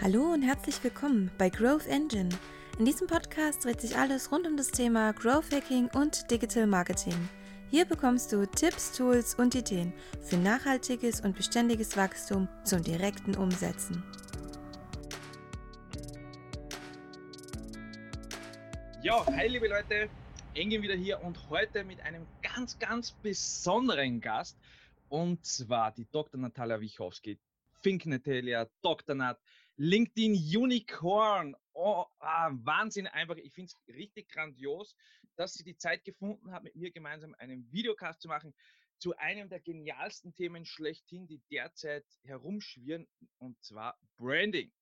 Hallo und herzlich willkommen bei Growth Engine. In diesem Podcast dreht sich alles rund um das Thema Growth Hacking und Digital Marketing. Hier bekommst du Tipps, Tools und Ideen für nachhaltiges und beständiges Wachstum zum direkten Umsetzen. Ja, hi liebe Leute, Engin wieder hier und heute mit einem ganz, ganz besonderen Gast und zwar die Dr. Natalia Wichowski. Fink Natalia, Dr. Nat, LinkedIn Unicorn. Oh, ah, Wahnsinn einfach. Ich finde es richtig grandios, dass sie die Zeit gefunden hat, mit mir gemeinsam einen Videocast zu machen zu einem der genialsten Themen schlechthin, die derzeit herumschwirren, und zwar Branding.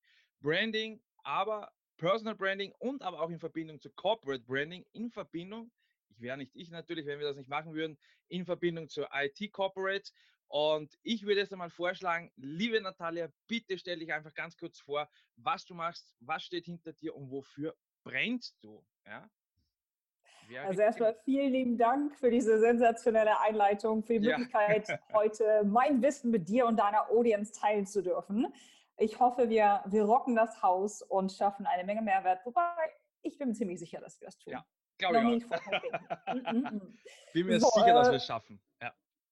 Branding, aber Personal Branding und aber auch in Verbindung zu Corporate Branding, in Verbindung, ich wäre nicht ich natürlich, wenn wir das nicht machen würden, in Verbindung zu IT Corporate und ich würde jetzt einmal vorschlagen, liebe Natalia, bitte stell dich einfach ganz kurz vor, was du machst, was steht hinter dir und wofür brennst du? Ja? also erstmal vielen lieben Dank für diese sensationelle Einleitung, für die Möglichkeit, ja. heute mein Wissen mit dir und deiner Audience teilen zu dürfen. Ich hoffe, wir, wir rocken das Haus und schaffen eine Menge Mehrwert, wobei ich bin mir ziemlich sicher, dass wir es tun. Ja, glaube ich auch. Mm, mm, mm. bin mir so, sicher, dass wir äh, es schaffen.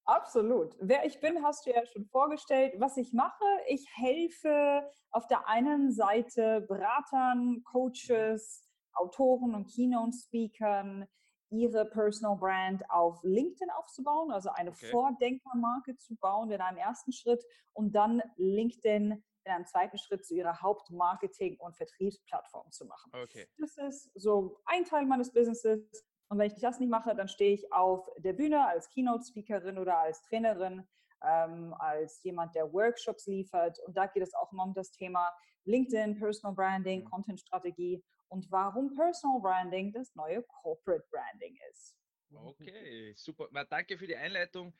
Absolut. Wer ich bin, hast du ja schon vorgestellt. Was ich mache, ich helfe auf der einen Seite Beratern, Coaches, Autoren und Keynote-Speakern, ihre Personal Brand auf LinkedIn aufzubauen, also eine okay. Vordenkermarke zu bauen in einem ersten Schritt und dann LinkedIn in einem zweiten Schritt zu ihrer Hauptmarketing- und Vertriebsplattform zu machen. Okay. Das ist so ein Teil meines Businesses. Und wenn ich das nicht mache, dann stehe ich auf der Bühne als Keynote-Speakerin oder als Trainerin, ähm, als jemand, der Workshops liefert. Und da geht es auch immer um das Thema LinkedIn, Personal Branding, mhm. Content-Strategie und warum Personal Branding das neue Corporate Branding ist. Okay, super. Na, danke für die Einleitung.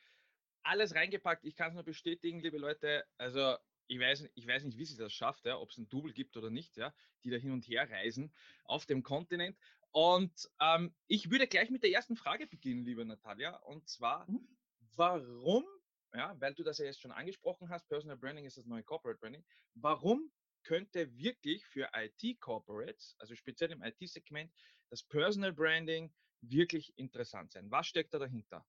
Alles reingepackt. Ich kann es nur bestätigen, liebe Leute. Also ich weiß, ich weiß nicht, wie sie das schafft, ja, ob es ein Double gibt oder nicht, ja, die da hin und her reisen auf dem Kontinent. Und ähm, ich würde gleich mit der ersten Frage beginnen, liebe Natalia. Und zwar, mhm. warum, ja, weil du das ja jetzt schon angesprochen hast, Personal Branding ist das neue Corporate Branding, warum könnte wirklich für IT-Corporates, also speziell im IT-Segment, das Personal Branding wirklich interessant sein? Was steckt da dahinter?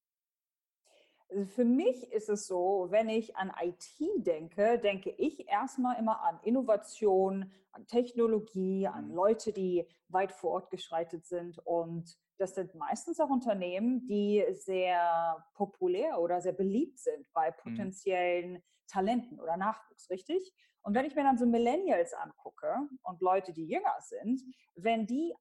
Für mich ist es so, wenn ich an IT denke, denke ich erstmal immer an Innovation, an Technologie, an mhm. Leute, die weit fortgeschreitet sind. Und das sind meistens auch Unternehmen, die sehr populär oder sehr beliebt sind bei mhm. potenziellen Talenten oder Nachwuchs, richtig? Und wenn ich mir dann so Millennials angucke und Leute, die jünger sind, wenn die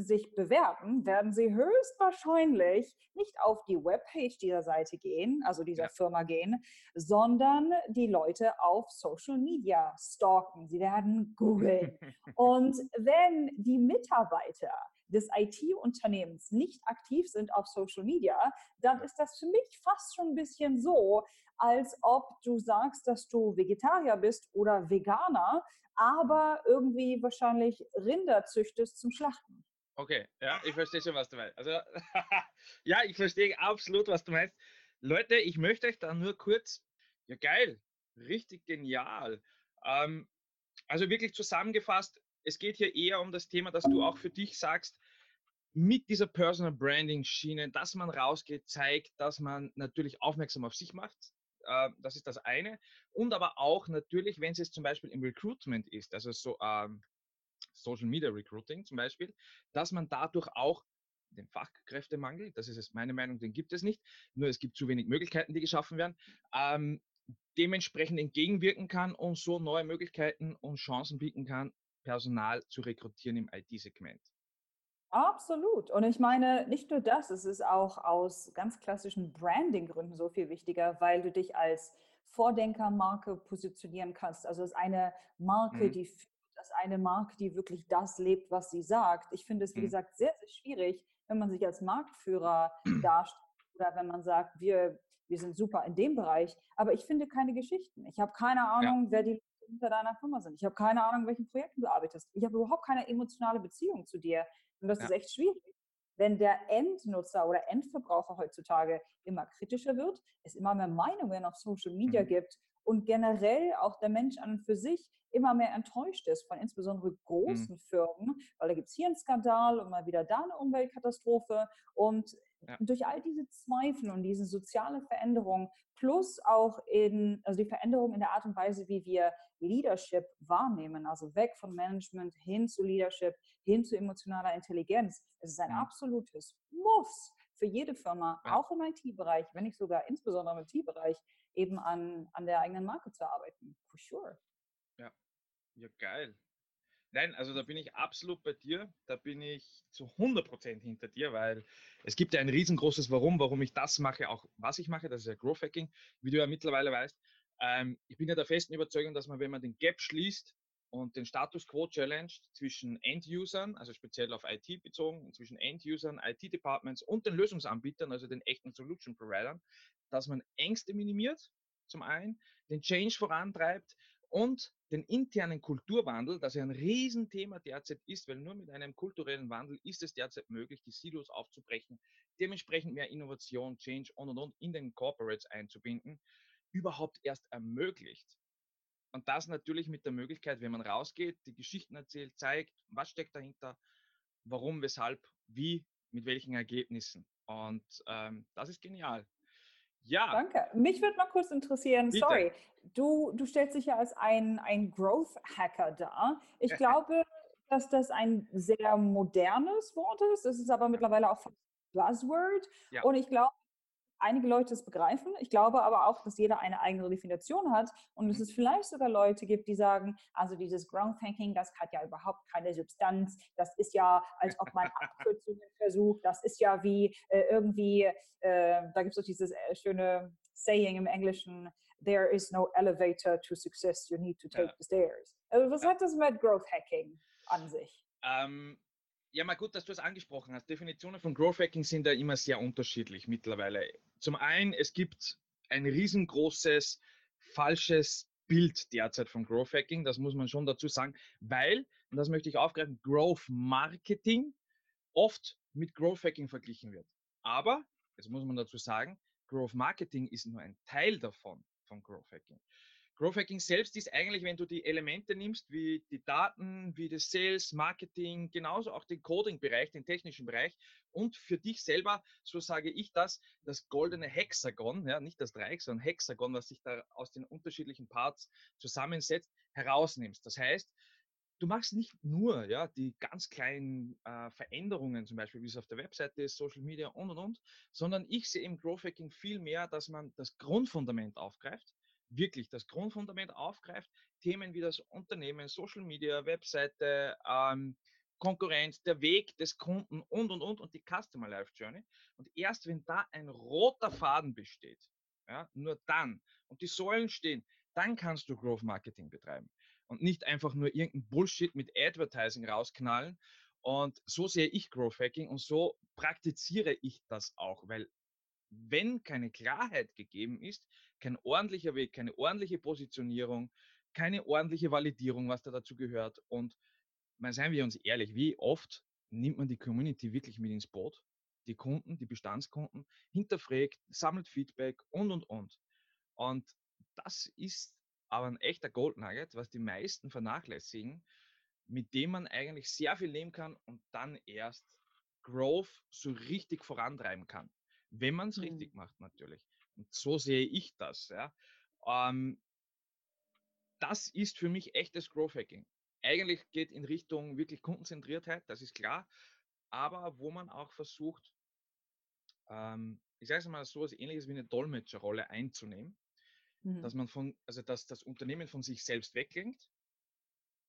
sich bewerben, werden sie höchstwahrscheinlich nicht auf die Webpage dieser Seite gehen, also dieser ja. Firma gehen, sondern die Leute auf Social Media stalken. Sie werden googeln. Und wenn die Mitarbeiter des IT-Unternehmens nicht aktiv sind auf Social Media, dann ist das für mich fast schon ein bisschen so, als ob du sagst, dass du Vegetarier bist oder Veganer, aber irgendwie wahrscheinlich Rinder züchtest zum Schlachten. Okay, ja, ich verstehe schon, was du meinst. Also, ja, ich verstehe absolut, was du meinst. Leute, ich möchte euch da nur kurz, ja geil, richtig genial. Ähm, also wirklich zusammengefasst, es geht hier eher um das Thema, dass du auch für dich sagst, mit dieser Personal Branding Schiene, dass man rausgeht, zeigt, dass man natürlich aufmerksam auf sich macht. Äh, das ist das eine. Und aber auch natürlich, wenn es jetzt zum Beispiel im Recruitment ist, also so ähm, Social Media Recruiting zum Beispiel, dass man dadurch auch den Fachkräftemangel, das ist jetzt meine Meinung, den gibt es nicht, nur es gibt zu wenig Möglichkeiten, die geschaffen werden, ähm, dementsprechend entgegenwirken kann und so neue Möglichkeiten und Chancen bieten kann, Personal zu rekrutieren im IT-Segment. Absolut. Und ich meine, nicht nur das, es ist auch aus ganz klassischen Branding-Gründen so viel wichtiger, weil du dich als Vordenkermarke positionieren kannst. Also es ist eine Marke, mhm. die das eine Marke, die wirklich das lebt, was sie sagt. Ich finde es, wie mhm. gesagt, sehr, sehr schwierig, wenn man sich als Marktführer darstellt oder wenn man sagt, wir, wir sind super in dem Bereich, aber ich finde keine Geschichten. Ich habe keine Ahnung, ja. wer die hinter deiner Firma sind. Ich habe keine Ahnung, welchen Projekten du arbeitest. Ich habe überhaupt keine emotionale Beziehung zu dir. Und das ja. ist echt schwierig. Wenn der Endnutzer oder Endverbraucher heutzutage immer kritischer wird, es immer mehr Meinungen auf Social Media mhm. gibt und generell auch der Mensch an und für sich immer mehr enttäuscht ist von insbesondere Mhm. großen Firmen, weil da gibt es hier einen Skandal und mal wieder da eine Umweltkatastrophe. Und Ja. durch all diese Zweifel und diese soziale Veränderung plus auch in, also die Veränderung in der Art und Weise, wie wir Leadership wahrnehmen, also weg von Management hin zu Leadership, hin zu emotionaler Intelligenz. Es ist ein Mhm. absolutes Muss für jede Firma, Ja. auch im IT-Bereich, wenn nicht sogar insbesondere im IT-Bereich, eben an, an der eigenen Marke zu arbeiten. For sure. Ja, geil. Nein, also da bin ich absolut bei dir. Da bin ich zu 100% hinter dir, weil es gibt ja ein riesengroßes Warum, warum ich das mache, auch was ich mache, das ist ja Growth Hacking, wie du ja mittlerweile weißt. Ähm, ich bin ja der festen Überzeugung, dass man, wenn man den Gap schließt und den Status Quo challenged zwischen End-Usern, also speziell auf IT bezogen, zwischen End-Usern, IT-Departments und den Lösungsanbietern, also den echten Solution-Providern, dass man Ängste minimiert, zum einen, den Change vorantreibt und den internen Kulturwandel, das ja ein Riesenthema derzeit ist, weil nur mit einem kulturellen Wandel ist es derzeit möglich, die Silos aufzubrechen, dementsprechend mehr Innovation, Change und und und in den Corporates einzubinden, überhaupt erst ermöglicht. Und das natürlich mit der Möglichkeit, wenn man rausgeht, die Geschichten erzählt, zeigt, was steckt dahinter, warum, weshalb, wie, mit welchen Ergebnissen. Und ähm, das ist genial. Ja, Danke. Mich würde mal kurz interessieren, Bitte. sorry, du, du stellst dich ja als ein, ein Growth Hacker dar. Ich glaube, dass das ein sehr modernes Wort ist. Es ist aber mittlerweile auch Buzzword. Ja. Und ich glaube, einige Leute es begreifen. Ich glaube aber auch, dass jeder eine eigene Definition hat und dass es vielleicht sogar Leute gibt, die sagen, also dieses Growth Hacking, das hat ja überhaupt keine Substanz. Das ist ja, als ob man Abkürzungen versucht. Das ist ja wie äh, irgendwie, äh, da gibt es doch dieses äh, schöne Saying im Englischen, there is no elevator to success, you need to take Ja. the stairs. Also was Ja. hat das mit Growth Hacking an sich? Ähm, ja, mal gut, dass du es angesprochen hast. Definitionen von Growth Hacking sind ja immer sehr unterschiedlich mittlerweile. Zum einen, es gibt ein riesengroßes falsches Bild derzeit von Growth Hacking, das muss man schon dazu sagen, weil, und das möchte ich aufgreifen, Growth Marketing oft mit Growth Hacking verglichen wird. Aber, jetzt muss man dazu sagen, Growth Marketing ist nur ein Teil davon, von Growth Hacking. Growth Hacking selbst ist eigentlich, wenn du die Elemente nimmst, wie die Daten, wie das Sales, Marketing, genauso auch den Coding-Bereich, den technischen Bereich und für dich selber, so sage ich das, das goldene Hexagon, ja, nicht das Dreieck, sondern Hexagon, was sich da aus den unterschiedlichen Parts zusammensetzt, herausnimmst. Das heißt, du machst nicht nur ja, die ganz kleinen äh, Veränderungen, zum Beispiel wie es auf der Webseite ist, Social Media und und und, sondern ich sehe im Growth Hacking viel mehr, dass man das Grundfundament aufgreift, wirklich das Grundfundament aufgreift, Themen wie das Unternehmen, Social Media, Webseite, ähm, Konkurrenz, der Weg des Kunden und und und und die Customer Life Journey. Und erst wenn da ein roter Faden besteht, ja, nur dann und die Säulen stehen, dann kannst du Growth Marketing betreiben und nicht einfach nur irgendein Bullshit mit Advertising rausknallen. Und so sehe ich Growth Hacking und so praktiziere ich das auch, weil wenn keine Klarheit gegeben ist, kein ordentlicher Weg, keine ordentliche Positionierung, keine ordentliche Validierung, was da dazu gehört. Und mal seien wir uns ehrlich, wie oft nimmt man die Community wirklich mit ins Boot? Die Kunden, die Bestandskunden, hinterfragt, sammelt Feedback und, und, und. Und das ist aber ein echter Gold Nugget, was die meisten vernachlässigen, mit dem man eigentlich sehr viel nehmen kann und dann erst Growth so richtig vorantreiben kann. Wenn man es Hm. richtig macht, natürlich. Und so sehe ich das. Ja. Ähm, das ist für mich echtes Growth Hacking. Eigentlich geht in Richtung wirklich Kundenzentriertheit, das ist klar, aber wo man auch versucht, ähm, ich sage es mal so, was ähnliches wie eine Dolmetscherrolle einzunehmen, Mhm. dass man von, also dass das Unternehmen von sich selbst weglenkt,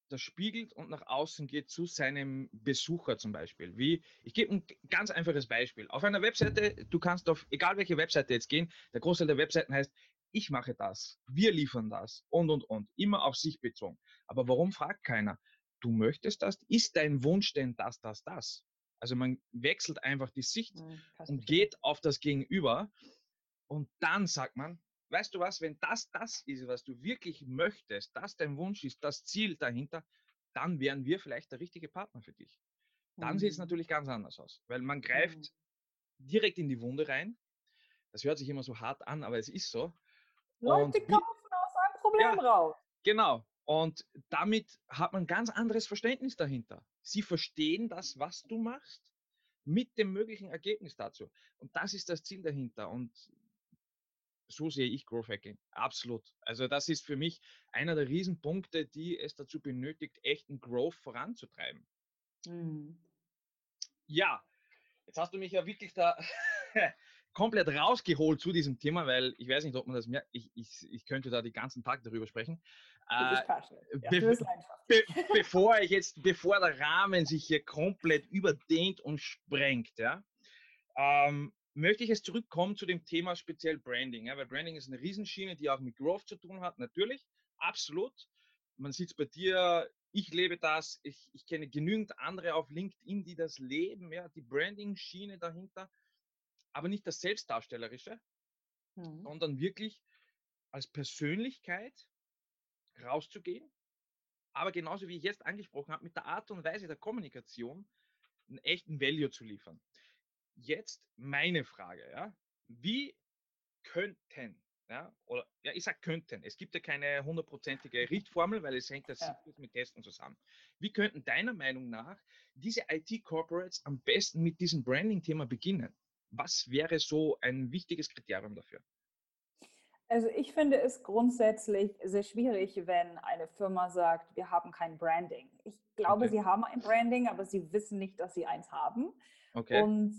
das spiegelt und nach außen geht zu seinem Besucher zum Beispiel. Wie, ich gebe ein ganz einfaches Beispiel. Auf einer Webseite, du kannst auf egal welche Webseite jetzt gehen, der Großteil der Webseiten heißt, ich mache das, wir liefern das und und und, immer auf sich bezogen. Aber warum fragt keiner? Du möchtest das? Ist dein Wunsch denn das, das, das? Also man wechselt einfach die Sicht Hm, kannst und geht auf das Gegenüber und dann sagt man, weißt du was, wenn das das ist, was du wirklich möchtest, das dein Wunsch ist, das Ziel dahinter, dann wären wir vielleicht der richtige Partner für dich. Dann sieht es Mhm. natürlich ganz anders aus, weil man Mhm. greift direkt in die Wunde rein. Das hört sich immer so hart an, aber es ist so. Leute Und kaufen aus Problem ja, raus. Genau. Und damit hat man ein ganz anderes Verständnis dahinter. Sie verstehen das, was du machst, mit dem möglichen Ergebnis dazu. Und das ist das Ziel dahinter. Und so sehe ich Growth Hacking. Absolut. Also das ist für mich einer der Riesenpunkte, die es dazu benötigt, echten Growth voranzutreiben. Mhm. Ja, jetzt hast du mich ja wirklich da komplett rausgeholt zu diesem Thema, weil ich weiß nicht, ob man das merkt. Ich, ich, ich könnte da die ganzen Tag darüber sprechen. Äh, ja, be be bevor ich jetzt, bevor der Rahmen sich hier komplett überdehnt und sprengt, ja, ähm, möchte ich jetzt zurückkommen zu dem Thema speziell Branding, ja, weil Branding ist eine Riesenschiene, die auch mit Growth zu tun hat, natürlich, absolut. Man sieht es bei dir, ich lebe das, ich, ich kenne genügend andere auf LinkedIn, die das leben, ja, die Branding-Schiene dahinter, aber nicht das Selbstdarstellerische, mhm. sondern wirklich als Persönlichkeit rauszugehen, aber genauso wie ich jetzt angesprochen habe, mit der Art und Weise der Kommunikation einen echten Value zu liefern. Jetzt meine Frage, ja. Wie könnten, ja, oder ja, ich sage könnten, es gibt ja keine hundertprozentige Richtformel, weil es hängt das ja. mit Testen zusammen. Wie könnten deiner Meinung nach diese IT-Corporates am besten mit diesem Branding-Thema beginnen? Was wäre so ein wichtiges Kriterium dafür? Also ich finde es grundsätzlich sehr schwierig, wenn eine Firma sagt, wir haben kein Branding. Ich glaube, okay. sie haben ein Branding, aber sie wissen nicht, dass sie eins haben. Okay. Und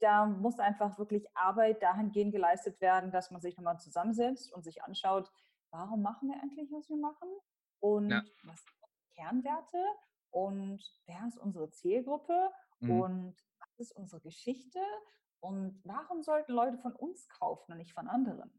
da muss einfach wirklich Arbeit dahingehend geleistet werden, dass man sich nochmal zusammensetzt und sich anschaut, warum machen wir eigentlich, was wir machen und ja. was sind Kernwerte und wer ist unsere Zielgruppe mhm. und was ist unsere Geschichte und warum sollten Leute von uns kaufen und nicht von anderen?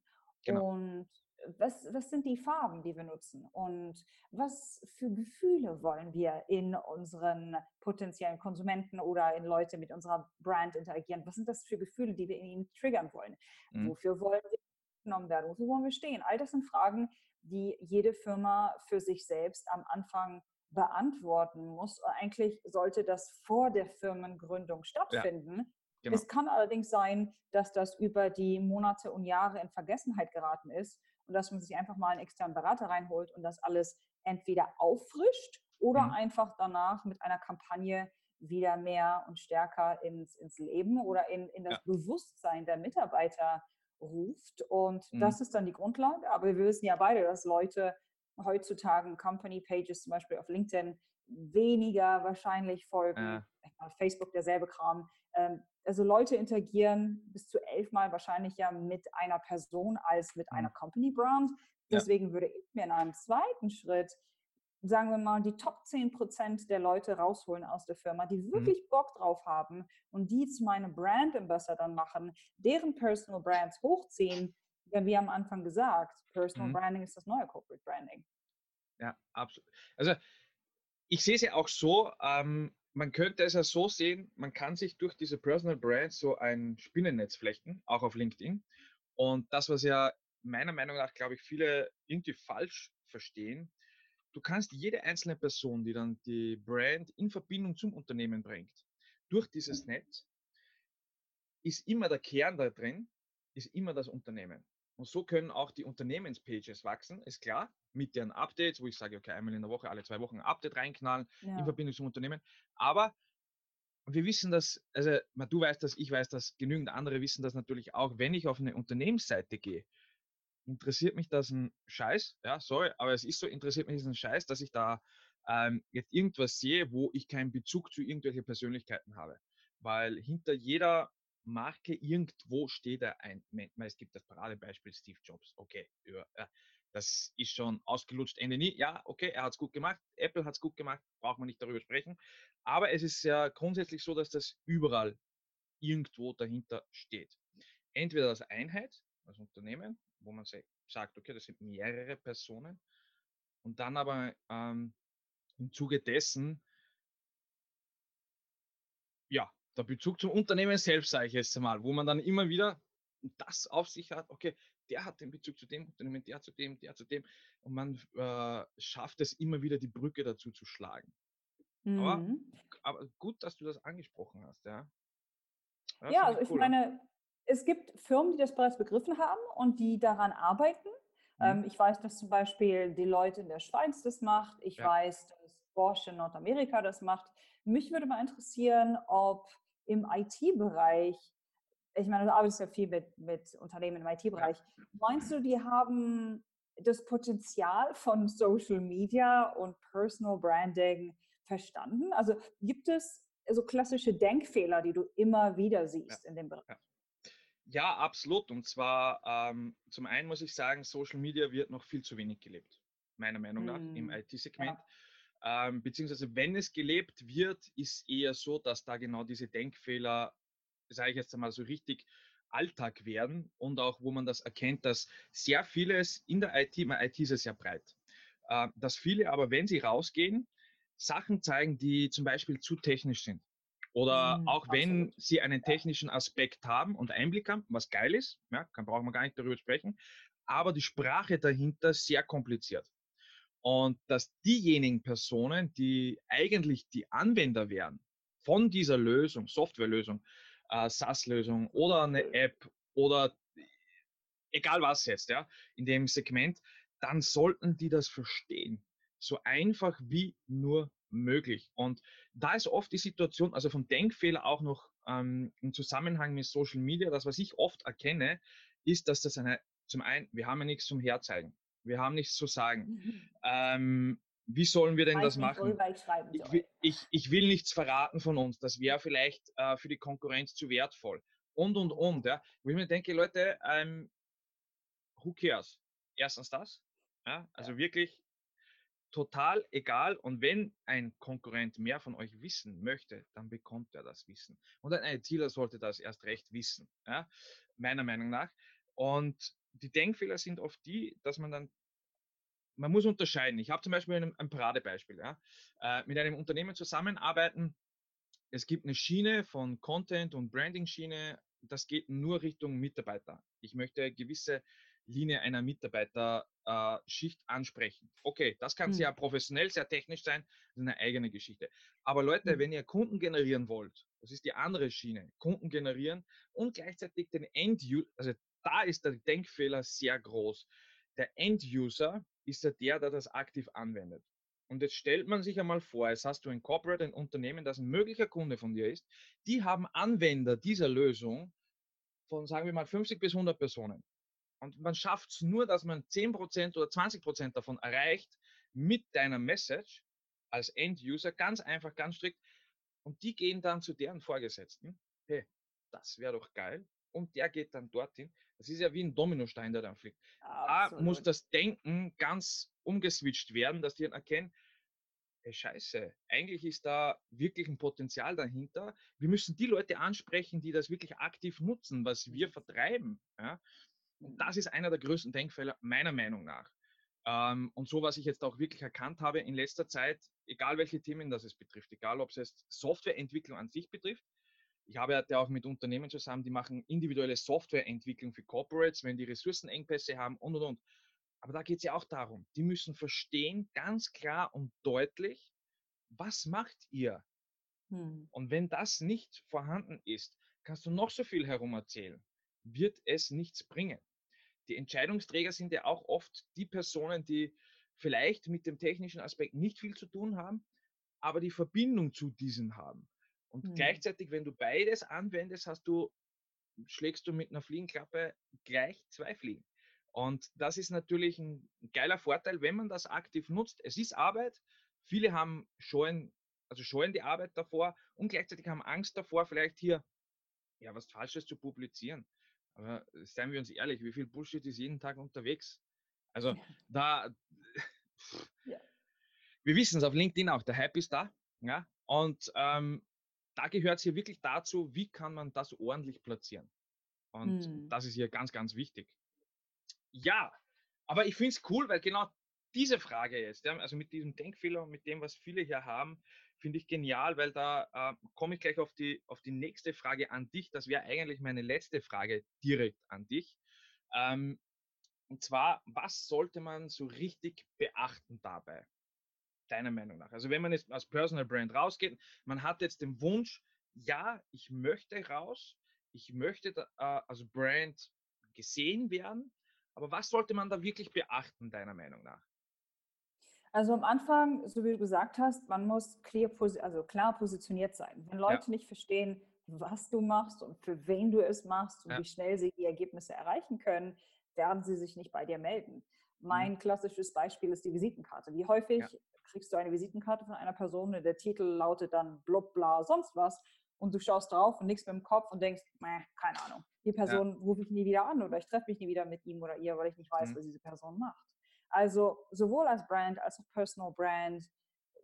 Genau. Und was, was sind die Farben, die wir nutzen und was für Gefühle wollen wir in unseren potenziellen Konsumenten oder in Leute mit unserer Brand interagieren? Was sind das für Gefühle, die wir in ihnen triggern wollen? Mhm. Wofür wollen wir genommen werden? Wofür wollen wir stehen? All das sind Fragen, die jede Firma für sich selbst am Anfang beantworten muss. Eigentlich sollte das vor der Firmengründung stattfinden. Ja. Genau. Es kann allerdings sein, dass das über die Monate und Jahre in Vergessenheit geraten ist und dass man sich einfach mal einen externen Berater reinholt und das alles entweder auffrischt oder mhm. einfach danach mit einer Kampagne wieder mehr und stärker ins, ins Leben oder in, in das ja. Bewusstsein der Mitarbeiter ruft. Und mhm. das ist dann die Grundlage. Aber wir wissen ja beide, dass Leute heutzutage Company Pages zum Beispiel auf LinkedIn weniger wahrscheinlich folgen. Ja. Facebook derselbe Kram. Ähm, also Leute interagieren bis zu elfmal wahrscheinlich ja mit einer Person als mit einer mhm. Company Brand. Deswegen ja. würde ich mir in einem zweiten Schritt, sagen wir mal, die Top 10 Prozent der Leute rausholen aus der Firma, die mhm. wirklich mhm. Bock drauf haben und die zu meinem Brand Ambassador machen, deren Personal Brands hochziehen. Denn wie am Anfang gesagt, Personal mhm. Branding ist das neue Corporate Branding. Ja, absolut. Also ich sehe es ja auch so, ähm, man könnte es ja so sehen, man kann sich durch diese Personal Brand so ein Spinnennetz flechten, auch auf LinkedIn. Und das, was ja meiner Meinung nach, glaube ich, viele irgendwie falsch verstehen, du kannst jede einzelne Person, die dann die Brand in Verbindung zum Unternehmen bringt, durch dieses Netz, ist immer der Kern da drin, ist immer das Unternehmen. Und so können auch die Unternehmenspages wachsen, ist klar, mit deren Updates, wo ich sage, okay, einmal in der Woche, alle zwei Wochen ein Update reinknallen ja. in Verbindung zum Unternehmen. Aber wir wissen das, also du weißt das, ich weiß das, genügend andere wissen das natürlich auch, wenn ich auf eine Unternehmensseite gehe, interessiert mich das ein Scheiß, ja, sorry, aber es ist so, interessiert mich das ein Scheiß, dass ich da ähm, jetzt irgendwas sehe, wo ich keinen Bezug zu irgendwelchen Persönlichkeiten habe. Weil hinter jeder Marke irgendwo steht er ein. Es gibt das Paradebeispiel Steve Jobs. Okay, ja, das ist schon ausgelutscht, Ende nie. Ja, okay, er hat es gut gemacht. Apple hat es gut gemacht, braucht man nicht darüber sprechen. Aber es ist ja grundsätzlich so, dass das überall irgendwo dahinter steht. Entweder als Einheit, als Unternehmen, wo man sagt, okay, das sind mehrere Personen. Und dann aber ähm, im Zuge dessen ja, der Bezug zum Unternehmen selbst, sage ich jetzt einmal, wo man dann immer wieder das auf sich hat, okay, der hat den Bezug zu dem Unternehmen, der zu dem, der zu dem. Und man äh, schafft es immer wieder, die Brücke dazu zu schlagen. Mhm. Aber, aber, gut, dass du das angesprochen hast, ja. Ja, ja also ich meine, es gibt Firmen, die das bereits begriffen haben und die daran arbeiten. Mhm. Ähm, ich weiß, dass zum Beispiel die Leute in der Schweiz das macht. Ich ja. weiß, dass Bosch in Nordamerika das macht. Mich würde mal interessieren, ob im IT-Bereich, ich meine, du arbeitest ja viel mit, mit Unternehmen im IT-Bereich, meinst du, die haben das Potenzial von Social Media und Personal Branding verstanden? Also gibt es so klassische Denkfehler, die du immer wieder siehst ja. in dem Bereich? Ja. ja. absolut. Und zwar ähm, zum einen muss ich sagen, Social Media wird noch viel zu wenig gelebt, meiner Meinung nach, mm. im IT-Segment. Ja. Ähm, beziehungsweise wenn es gelebt wird, ist eher so, dass da genau diese Denkfehler, sage ich jetzt einmal so richtig, Alltag werden und auch, wo man das erkennt, dass sehr vieles in der IT, meine IT ist ja sehr breit, äh, dass viele aber, wenn sie rausgehen, Sachen zeigen, die zum Beispiel zu technisch sind. Oder mhm, auch wenn absolut. sie einen technischen Aspekt haben und Einblick haben, was geil ist, ja, kann brauchen wir gar nicht darüber sprechen, aber die Sprache dahinter sehr kompliziert. Und dass diejenigen Personen, die eigentlich die Anwender wären von dieser Lösung, Softwarelösung, äh, SaaS-Lösung oder eine App oder egal was jetzt, ja, in dem Segment, dann sollten die das verstehen. So einfach wie nur möglich. Und da ist oft die Situation, also vom Denkfehler auch noch ähm, im Zusammenhang mit Social Media, das, was ich oft erkenne, ist, dass das eine, zum einen, wir haben ja nichts zum Herzeigen. Wir haben nichts zu sagen. Mhm. Ähm, wie sollen wir denn das machen? Ich will, ich, ich will, nichts verraten von uns. Das wäre vielleicht äh, für die Konkurrenz zu wertvoll. Und, und, und. Ja. Wo ich mir denke, Leute, ähm, who cares? Erstens das. Ja, also ja. wirklich total egal. Und wenn ein Konkurrent mehr von euch wissen möchte, dann bekommt er das Wissen. Und ein ITler sollte das erst recht wissen, ja, meiner Meinung nach. Und die Denkfehler sind oft die, dass man dann man muss unterscheiden. Ich habe zum Beispiel ein, ein Paradebeispiel. Ja? Äh, mit einem Unternehmen zusammenarbeiten. Es gibt eine Schiene von Content und Branding-Schiene. Das geht nur Richtung Mitarbeiter. Ich möchte eine gewisse Linie einer Mitarbeiterschicht äh, ansprechen. Okay, das kann hm. sehr professionell, sehr technisch sein. Das ist eine eigene Geschichte. Aber Leute, hm. wenn ihr Kunden generieren wollt, das ist die andere Schiene. Kunden generieren und gleichzeitig den End-User, also da ist der Denkfehler sehr groß. Der End-User ist ja der, der das aktiv anwendet. Und jetzt stellt man sich einmal vor, jetzt hast du ein Corporate, ein Unternehmen, das ein möglicher Kunde von dir ist, die haben Anwender dieser Lösung von, sagen wir mal, 50 bis 100 Personen. Und man schafft es nur, dass man 10% oder 20% davon erreicht mit deiner Message als End-User, ganz einfach, ganz strikt. Und die gehen dann zu deren Vorgesetzten. Hey, das wäre doch geil. Und der geht dann dorthin. Das ist ja wie ein Dominostein, der dann fliegt. Da muss das Denken ganz umgeswitcht werden, dass die dann erkennen, hey, scheiße, eigentlich ist da wirklich ein Potenzial dahinter. Wir müssen die Leute ansprechen, die das wirklich aktiv nutzen, was wir vertreiben. Ja? Und das ist einer der größten Denkfehler meiner Meinung nach. Ähm, und so, was ich jetzt auch wirklich erkannt habe in letzter Zeit, egal welche Themen das es betrifft, egal ob es jetzt Softwareentwicklung an sich betrifft, ich arbeite auch mit Unternehmen zusammen, die machen individuelle Softwareentwicklung für Corporates, wenn die Ressourcenengpässe haben und und und. Aber da geht es ja auch darum, die müssen verstehen, ganz klar und deutlich, was macht ihr? Hm. Und wenn das nicht vorhanden ist, kannst du noch so viel herum erzählen, wird es nichts bringen. Die Entscheidungsträger sind ja auch oft die Personen, die vielleicht mit dem technischen Aspekt nicht viel zu tun haben, aber die Verbindung zu diesen haben. Und mhm. gleichzeitig, wenn du beides anwendest, hast du, schlägst du mit einer Fliegenklappe gleich zwei Fliegen. Und das ist natürlich ein geiler Vorteil, wenn man das aktiv nutzt. Es ist Arbeit. Viele haben scheuen, also scheuen die Arbeit davor und gleichzeitig haben Angst davor, vielleicht hier ja was Falsches zu publizieren. Aber seien wir uns ehrlich, wie viel Bullshit ist jeden Tag unterwegs? Also ja. da, ja. wir wissen es auf LinkedIn auch, der Hype ist da. Ja? Und ähm, da gehört es hier wirklich dazu, wie kann man das ordentlich platzieren. Und hm. das ist hier ganz, ganz wichtig. Ja, aber ich finde es cool, weil genau diese Frage jetzt, also mit diesem Denkfehler und mit dem, was viele hier haben, finde ich genial, weil da äh, komme ich gleich auf die, auf die nächste Frage an dich. Das wäre eigentlich meine letzte Frage direkt an dich. Ähm, und zwar, was sollte man so richtig beachten dabei? Deiner Meinung nach? Also wenn man jetzt als Personal Brand rausgeht, man hat jetzt den Wunsch, ja, ich möchte raus, ich möchte da, äh, als Brand gesehen werden, Aber was sollte man da wirklich beachten, deiner Meinung nach? Also am Anfang, so wie du gesagt hast, man muss clear, also klar positioniert sein. Wenn Leute ja. nicht verstehen, was du machst und für wen du es machst und ja. wie schnell sie die Ergebnisse erreichen können, werden sie sich nicht bei dir melden. Mein mhm. klassisches Beispiel ist die Visitenkarte. Wie häufig ja. Kriegst du eine Visitenkarte von einer Person und der Titel lautet dann blub, bla, sonst was und du schaust drauf und nichts mit dem Kopf und denkst, meh, keine Ahnung, die Person ja. rufe ich nie wieder an oder ich treffe mich nie wieder mit ihm oder ihr, weil ich nicht weiß, mhm. was diese Person macht. Also sowohl als Brand als auch Personal Brand,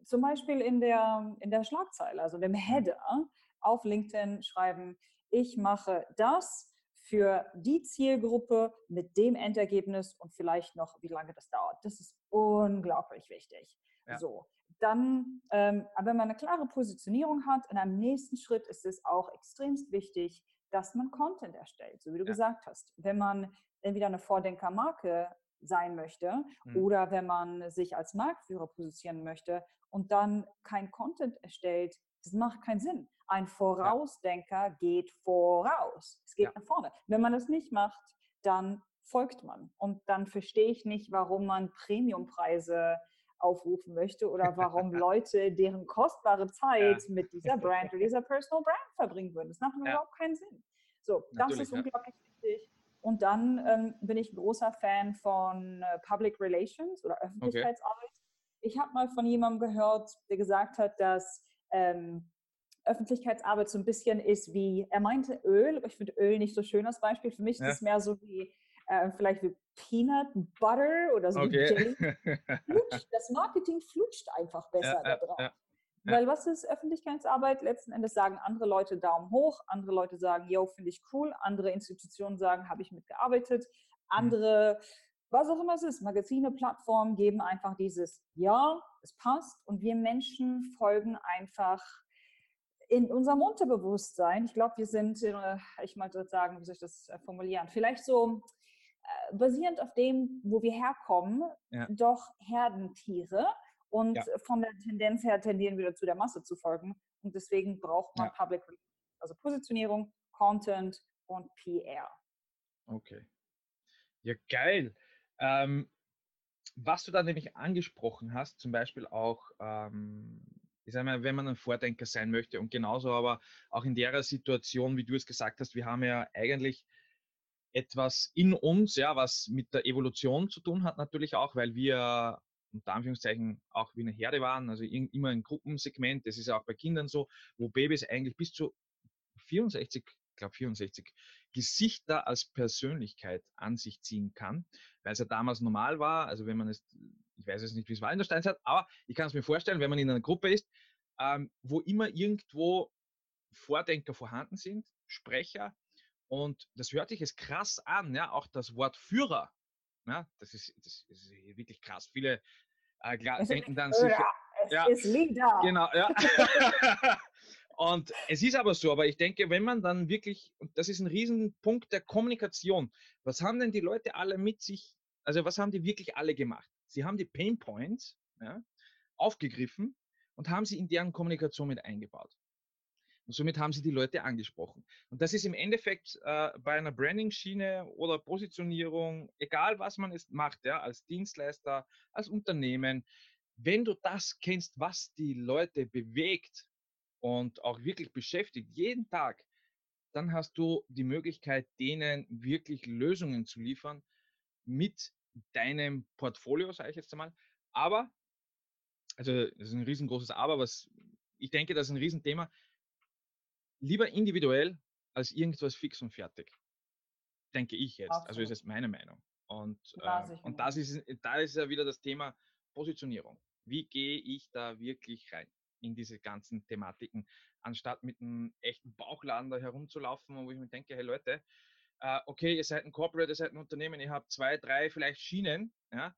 zum Beispiel in der, in der Schlagzeile, also dem mhm. Header auf LinkedIn schreiben, ich mache das für die Zielgruppe mit dem Endergebnis und vielleicht noch, wie lange das dauert. Das ist unglaublich wichtig. Ja. So, dann, ähm, wenn man eine klare Positionierung hat, in einem nächsten Schritt ist es auch extremst wichtig, dass man Content erstellt, so wie du ja. gesagt hast. Wenn man entweder eine Vordenkermarke sein möchte mhm. oder wenn man sich als Marktführer positionieren möchte und dann kein Content erstellt, das macht keinen Sinn. Ein Vorausdenker ja. geht voraus. Es geht ja. nach vorne. Wenn man das nicht macht, dann folgt man. Und dann verstehe ich nicht, warum man Premiumpreise aufrufen möchte oder warum Leute deren kostbare Zeit ja. mit dieser Brand oder dieser Personal Brand verbringen würden. Das macht überhaupt keinen Sinn. So, Natürlich, das ist unglaublich wichtig. Und dann ähm, bin ich ein großer Fan von äh, Public Relations oder Öffentlichkeitsarbeit. Okay. Ich habe mal von jemandem gehört, der gesagt hat, dass ähm, Öffentlichkeitsarbeit so ein bisschen ist wie, er meinte Öl, aber ich finde Öl nicht so schön als Beispiel. Für mich ja. ist es mehr so wie, äh, vielleicht wie Peanut Butter oder so okay. Das Marketing flutscht einfach besser ja, da drauf. Ja, Weil was ist Öffentlichkeitsarbeit? Letzten Endes sagen andere Leute Daumen hoch, andere Leute sagen, yo, finde ich cool, andere Institutionen sagen, habe ich mitgearbeitet, mhm. andere, mhm. was auch immer es ist, Magazine, Plattformen geben einfach dieses Ja, es passt und wir Menschen folgen einfach in unserem Unterbewusstsein, ich glaube, wir sind, äh, ich mal sagen, wie soll ich das äh, formulieren, vielleicht so basierend auf dem, wo wir herkommen, ja. doch Herdentiere und ja. von der Tendenz her tendieren wir dazu, der Masse zu folgen. Und deswegen braucht man ja. Public, also Positionierung, Content und PR. Okay. Ja, geil. Ähm, was du da nämlich angesprochen hast, zum Beispiel auch ähm, ich sage mal, wenn man ein Vordenker sein möchte und genauso aber auch in der Situation, wie du es gesagt hast, wir haben ja eigentlich etwas in uns, ja, was mit der Evolution zu tun hat natürlich auch, weil wir unter Anführungszeichen auch wie eine Herde waren, also immer ein Gruppensegment, das ist ja auch bei Kindern so, wo Babys eigentlich bis zu 64, ich glaube 64 Gesichter als Persönlichkeit an sich ziehen kann, weil es ja damals normal war, also wenn man es ich weiß jetzt nicht, wie es war in der Steinzeit, aber ich kann es mir vorstellen, wenn man in einer Gruppe ist, ähm, wo immer irgendwo Vordenker vorhanden sind, Sprecher, und das hört sich jetzt krass an, ja, auch das Wort Führer, ja, das ist, das ist wirklich krass. Viele äh, denken dann sicher, es ja, ist Leader. Genau, ja. und es ist aber so, aber ich denke, wenn man dann wirklich, und das ist ein Riesenpunkt der Kommunikation, was haben denn die Leute alle mit sich, also was haben die wirklich alle gemacht? Sie haben die Pain Points ja, aufgegriffen und haben sie in deren Kommunikation mit eingebaut. Und somit haben sie die Leute angesprochen. Und das ist im Endeffekt äh, bei einer Branding-Schiene oder Positionierung, egal was man es macht, ja, als Dienstleister, als Unternehmen, wenn du das kennst, was die Leute bewegt und auch wirklich beschäftigt, jeden Tag, dann hast du die Möglichkeit, denen wirklich Lösungen zu liefern mit deinem Portfolio, sage ich jetzt einmal. Aber, also das ist ein riesengroßes Aber, was ich denke, das ist ein Riesenthema. Lieber individuell als irgendwas fix und fertig. Denke ich jetzt. Absolut. Also ist es meine Meinung. Und, äh, und das ist, da ist ja wieder das Thema Positionierung. Wie gehe ich da wirklich rein in diese ganzen Thematiken, anstatt mit einem echten Bauchladen da herumzulaufen, wo ich mir denke, hey Leute, äh, okay, ihr seid ein Corporate, ihr seid ein Unternehmen, ihr habt zwei, drei vielleicht Schienen, ja,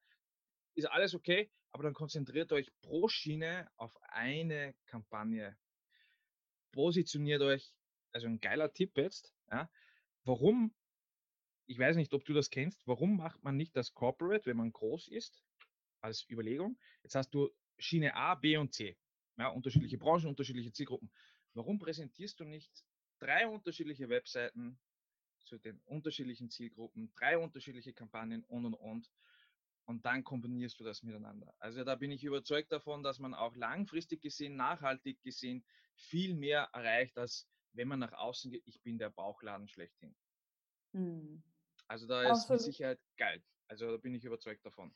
ist alles okay, aber dann konzentriert euch pro Schiene auf eine Kampagne. Positioniert euch, also ein geiler Tipp jetzt, ja, warum, ich weiß nicht, ob du das kennst, warum macht man nicht das Corporate, wenn man groß ist, als Überlegung? Jetzt hast du Schiene A, B und C, ja, unterschiedliche Branchen, unterschiedliche Zielgruppen. Warum präsentierst du nicht drei unterschiedliche Webseiten zu den unterschiedlichen Zielgruppen, drei unterschiedliche Kampagnen und und und. Und dann kombinierst du das miteinander. Also da bin ich überzeugt davon, dass man auch langfristig gesehen, nachhaltig gesehen viel mehr erreicht, als wenn man nach außen geht, ich bin der Bauchladen schlechthin. Hm. Also da ist Absolut. mit Sicherheit geil. Also da bin ich überzeugt davon.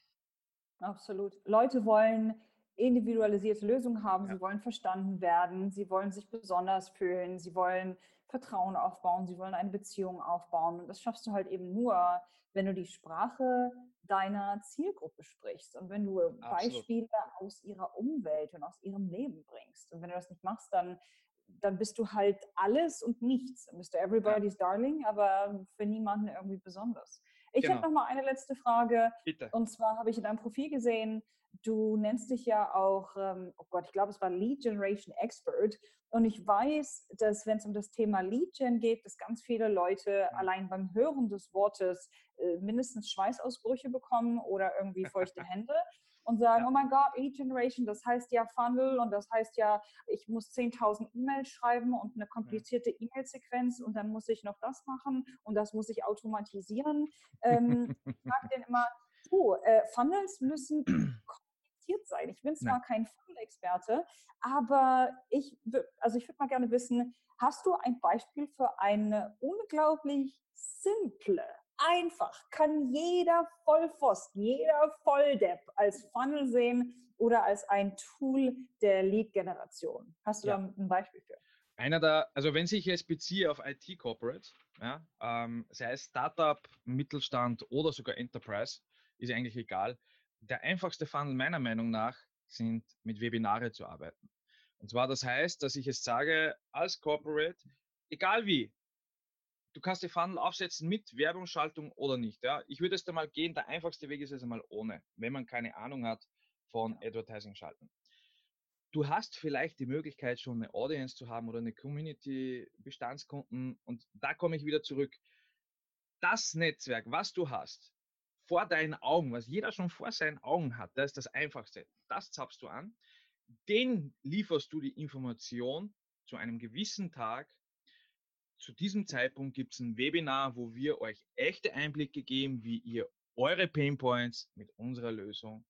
Absolut. Leute wollen individualisierte Lösungen haben, ja. sie wollen verstanden werden, sie wollen sich besonders fühlen, sie wollen Vertrauen aufbauen, sie wollen eine Beziehung aufbauen. Und das schaffst du halt eben nur, wenn du die Sprache deiner Zielgruppe sprichst und wenn du Absolut. Beispiele aus ihrer Umwelt und aus ihrem Leben bringst. Und wenn du das nicht machst, dann, dann bist du halt alles und nichts. Dann bist du everybody's darling, aber für niemanden irgendwie besonders. Ich genau. habe noch mal eine letzte Frage. Bitte. Und zwar habe ich in deinem Profil gesehen, du nennst dich ja auch, ähm, oh Gott, ich glaube, es war Lead Generation Expert. Und ich weiß, dass wenn es um das Thema Lead Gen geht, dass ganz viele Leute mhm. allein beim Hören des Wortes äh, mindestens Schweißausbrüche bekommen oder irgendwie feuchte Hände und sagen, ja. oh mein Gott, Lead Generation, das heißt ja Funnel und das heißt ja, ich muss 10.000 E-Mails schreiben und eine komplizierte E-Mail-Sequenz und dann muss ich noch das machen und das muss ich automatisieren. Ähm, ich sage denen immer, du, äh, Funnels müssen kompliziert sein. Ich bin zwar Nein. kein Funnel-Experte, aber ich, also ich würde mal gerne wissen, hast du ein Beispiel für eine unglaublich simple einfach, kann jeder Vollpfosten, jeder Volldepp als Funnel sehen oder als ein Tool der Lead-Generation. Hast du ja. da ein Beispiel für? Einer der, also wenn ich jetzt beziehe auf IT Corporate, ja, ähm, sei es Startup, Mittelstand oder sogar Enterprise, ist eigentlich egal. Der einfachste Funnel meiner Meinung nach sind mit Webinare zu arbeiten. Und zwar das heißt, dass ich es sage, als Corporate, egal wie, du kannst die Funnel aufsetzen mit Werbungsschaltung oder nicht. Ja? Ich würde es da mal gehen, der einfachste Weg ist es einmal ohne, wenn man keine Ahnung hat von Advertising schalten. Du hast vielleicht die Möglichkeit, schon eine Audience zu haben oder eine Community, Bestandskunden. Und da komme ich wieder zurück. Das Netzwerk, was du hast, vor deinen Augen, was jeder schon vor seinen Augen hat, das ist das Einfachste. Das zapfst du an. Den lieferst du die Information zu einem gewissen Tag zu diesem Zeitpunkt gibt es ein Webinar, wo wir euch echte Einblicke geben, wie ihr eure Painpoints mit unserer Lösung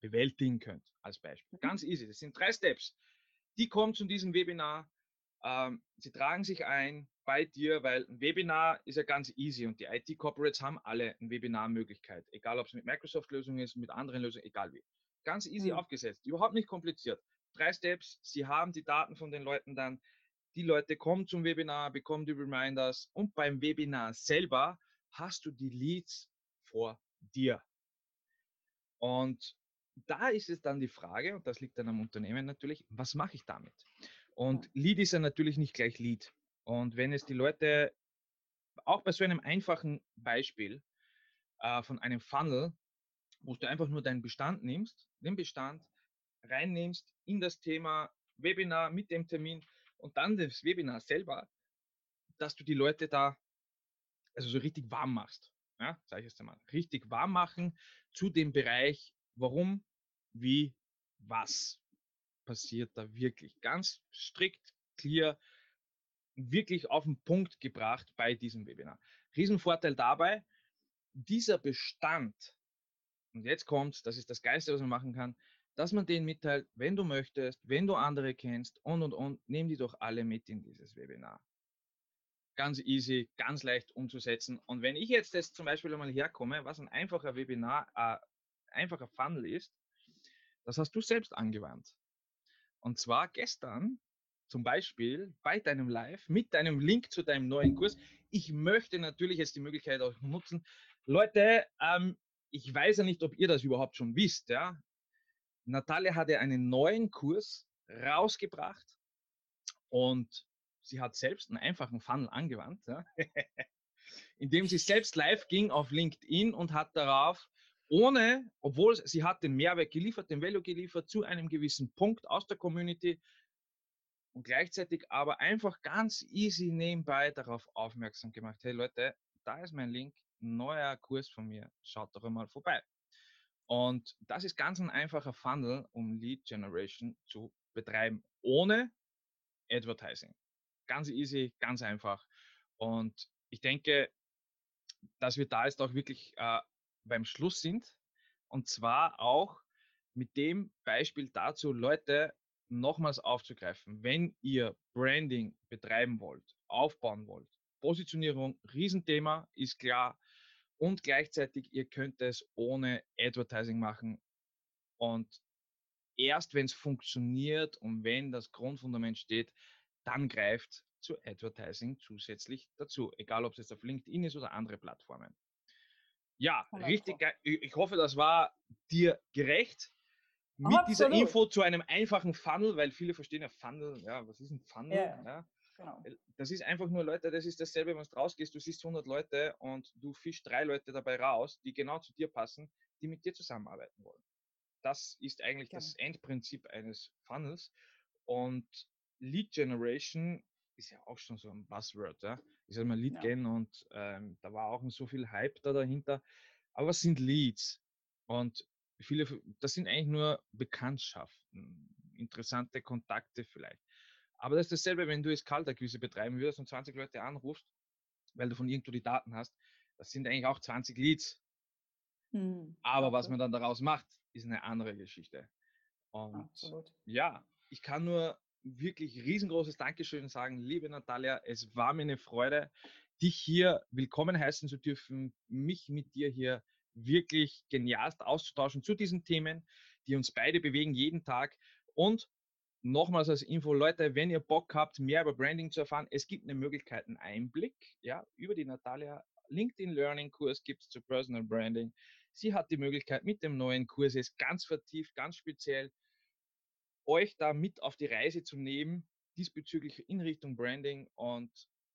bewältigen könnt, als Beispiel. Mhm. Ganz easy. Das sind drei Steps. Die kommen zu diesem Webinar. Ähm, sie tragen sich ein bei dir, weil ein Webinar ist ja ganz easy und die IT-Corporates haben alle eine Webinar-Möglichkeit. Egal, ob es mit Microsoft-Lösungen ist, mit anderen Lösungen, egal wie. Ganz easy mhm. aufgesetzt. Überhaupt nicht kompliziert. Drei Steps. Sie haben die Daten von den Leuten dann die Leute kommen zum Webinar, bekommen die Reminders und beim Webinar selber hast du die Leads vor dir. Und da ist es dann die Frage, und das liegt dann am Unternehmen natürlich, was mache ich damit? Und Lead ist ja natürlich nicht gleich Lead. Und wenn es die Leute, auch bei so einem einfachen Beispiel äh, von einem Funnel, wo du einfach nur deinen Bestand nimmst, den Bestand reinnimmst in das Thema Webinar mit dem Termin, und dann das Webinar selber, dass du die Leute da also so richtig warm machst. Ja, sage ich jetzt einmal. Richtig warm machen zu dem Bereich, warum, wie, was passiert da wirklich. Ganz strikt, clear, wirklich auf den Punkt gebracht bei diesem Webinar. Riesenvorteil dabei, dieser Bestand, und jetzt kommt, das ist das Geiste, was man machen kann, dass man denen mitteilt, wenn du möchtest, wenn du andere kennst und und und, nimm die doch alle mit in dieses Webinar. Ganz easy, ganz leicht umzusetzen. Und wenn ich jetzt das zum Beispiel einmal herkomme, was ein einfacher Webinar, äh, einfacher Funnel ist, das hast du selbst angewandt. Und zwar gestern zum Beispiel bei deinem Live mit deinem Link zu deinem neuen Kurs. Ich möchte natürlich jetzt die Möglichkeit auch nutzen. Leute, ähm, ich weiß ja nicht, ob ihr das überhaupt schon wisst, ja. Natalia hatte einen neuen Kurs rausgebracht und sie hat selbst einen einfachen Funnel angewandt, ja, indem sie selbst live ging auf LinkedIn und hat darauf, ohne, obwohl sie hat den Mehrwert geliefert, den Value geliefert zu einem gewissen Punkt aus der Community und gleichzeitig aber einfach ganz easy nebenbei darauf aufmerksam gemacht, hey Leute, da ist mein Link, neuer Kurs von mir, schaut doch einmal vorbei. Und das ist ganz ein einfacher Funnel, um Lead Generation zu betreiben, ohne Advertising. Ganz easy, ganz einfach. Und ich denke, dass wir da jetzt auch wirklich äh, beim Schluss sind. Und zwar auch mit dem Beispiel dazu, Leute nochmals aufzugreifen, wenn ihr Branding betreiben wollt, aufbauen wollt, Positionierung, Riesenthema, ist klar. Und gleichzeitig, ihr könnt es ohne Advertising machen. Und erst wenn es funktioniert und wenn das Grundfundament steht, dann greift zu Advertising zusätzlich dazu. Egal, ob es jetzt auf LinkedIn ist oder andere Plattformen. Ja, richtig geil. Ich hoffe, das war dir gerecht. Mit Absolut. dieser Info zu einem einfachen Funnel, weil viele verstehen ja Funnel, ja, was ist ein Funnel? Yeah. Ja, genau. Das ist einfach nur, Leute, das ist dasselbe, wenn du rausgehst, du siehst 100 Leute und du fischst drei Leute dabei raus, die genau zu dir passen, die mit dir zusammenarbeiten wollen. Das ist eigentlich genau. das Endprinzip eines Funnels. Und Lead Generation ist ja auch schon so ein Buzzword. Ja? Ich sage mal Lead Gen ja. und ähm, da war auch so viel Hype da dahinter. Aber was sind Leads? Und viele, das sind eigentlich nur Bekanntschaften, interessante Kontakte vielleicht. Aber das ist dasselbe, wenn du jetzt Kaltakquise betreiben würdest und 20 Leute anrufst, weil du von irgendwo die Daten hast. Das sind eigentlich auch 20 Leads. Hm, Aber was man dann daraus macht, ist eine andere Geschichte. Und Absolut. ja, ich kann nur wirklich riesengroßes Dankeschön sagen, liebe Natalia. Es war mir eine Freude, dich hier willkommen heißen zu dürfen, mich mit dir hier wirklich genialst auszutauschen zu diesen Themen, die uns beide bewegen jeden Tag. Und nochmals als Info, Leute, wenn ihr Bock habt, mehr über Branding zu erfahren, es gibt eine Möglichkeit, einen Einblick ja, über die Natalia. LinkedIn Learning Kurs gibt es zu Personal Branding. Sie hat die Möglichkeit mit dem neuen Kurs jetzt ganz vertieft, ganz speziell euch da mit auf die Reise zu nehmen, diesbezüglich in Richtung Branding. Und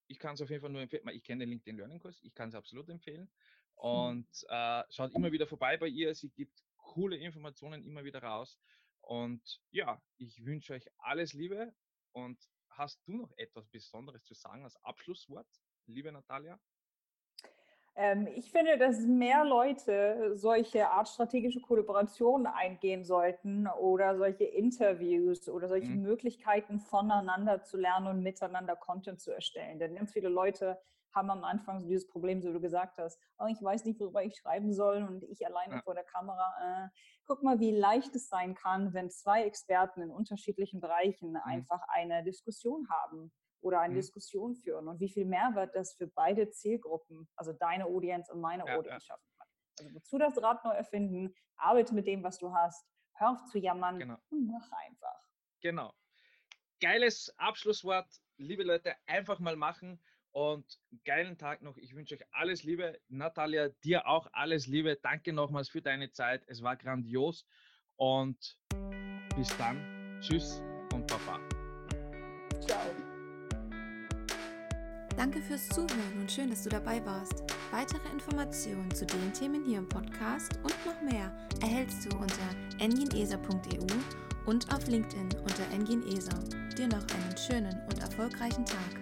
ich kann es auf jeden Fall nur empfehlen. Ich kenne den LinkedIn Learning Kurs, ich kann es absolut empfehlen. Hm. Und äh, schaut immer wieder vorbei bei ihr. Sie gibt coole Informationen immer wieder raus. Und ja, ich wünsche euch alles Liebe. Und hast du noch etwas Besonderes zu sagen als Abschlusswort, liebe Natalia? Ähm, ich finde, dass mehr Leute solche Art strategische Kollaborationen eingehen sollten oder solche Interviews oder solche mhm. Möglichkeiten voneinander zu lernen und miteinander Content zu erstellen. Denn ganz viele Leute haben am Anfang so dieses Problem, so wie du gesagt hast, oh, ich weiß nicht, worüber ich schreiben soll und ich alleine ja. vor der Kamera. Äh, guck mal, wie leicht es sein kann, wenn zwei Experten in unterschiedlichen Bereichen mhm. einfach eine Diskussion haben oder eine mhm. Diskussion führen und wie viel Mehrwert das für beide Zielgruppen, also deine Audience und meine ja, Audience ja. schaffen kann. Also wozu das Rad neu erfinden, arbeite mit dem, was du hast, hör auf zu jammern genau. und mach einfach. Genau. Geiles Abschlusswort, liebe Leute, einfach mal machen und geilen Tag noch. Ich wünsche euch alles Liebe. Natalia, dir auch alles Liebe. Danke nochmals für deine Zeit. Es war grandios und bis dann. Tschüss und Papa. Ciao. Danke fürs Zuhören und schön, dass du dabei warst. Weitere Informationen zu den Themen hier im Podcast und noch mehr erhältst du unter enginesa.eu und auf LinkedIn unter enginesa. Dir noch einen schönen und erfolgreichen Tag.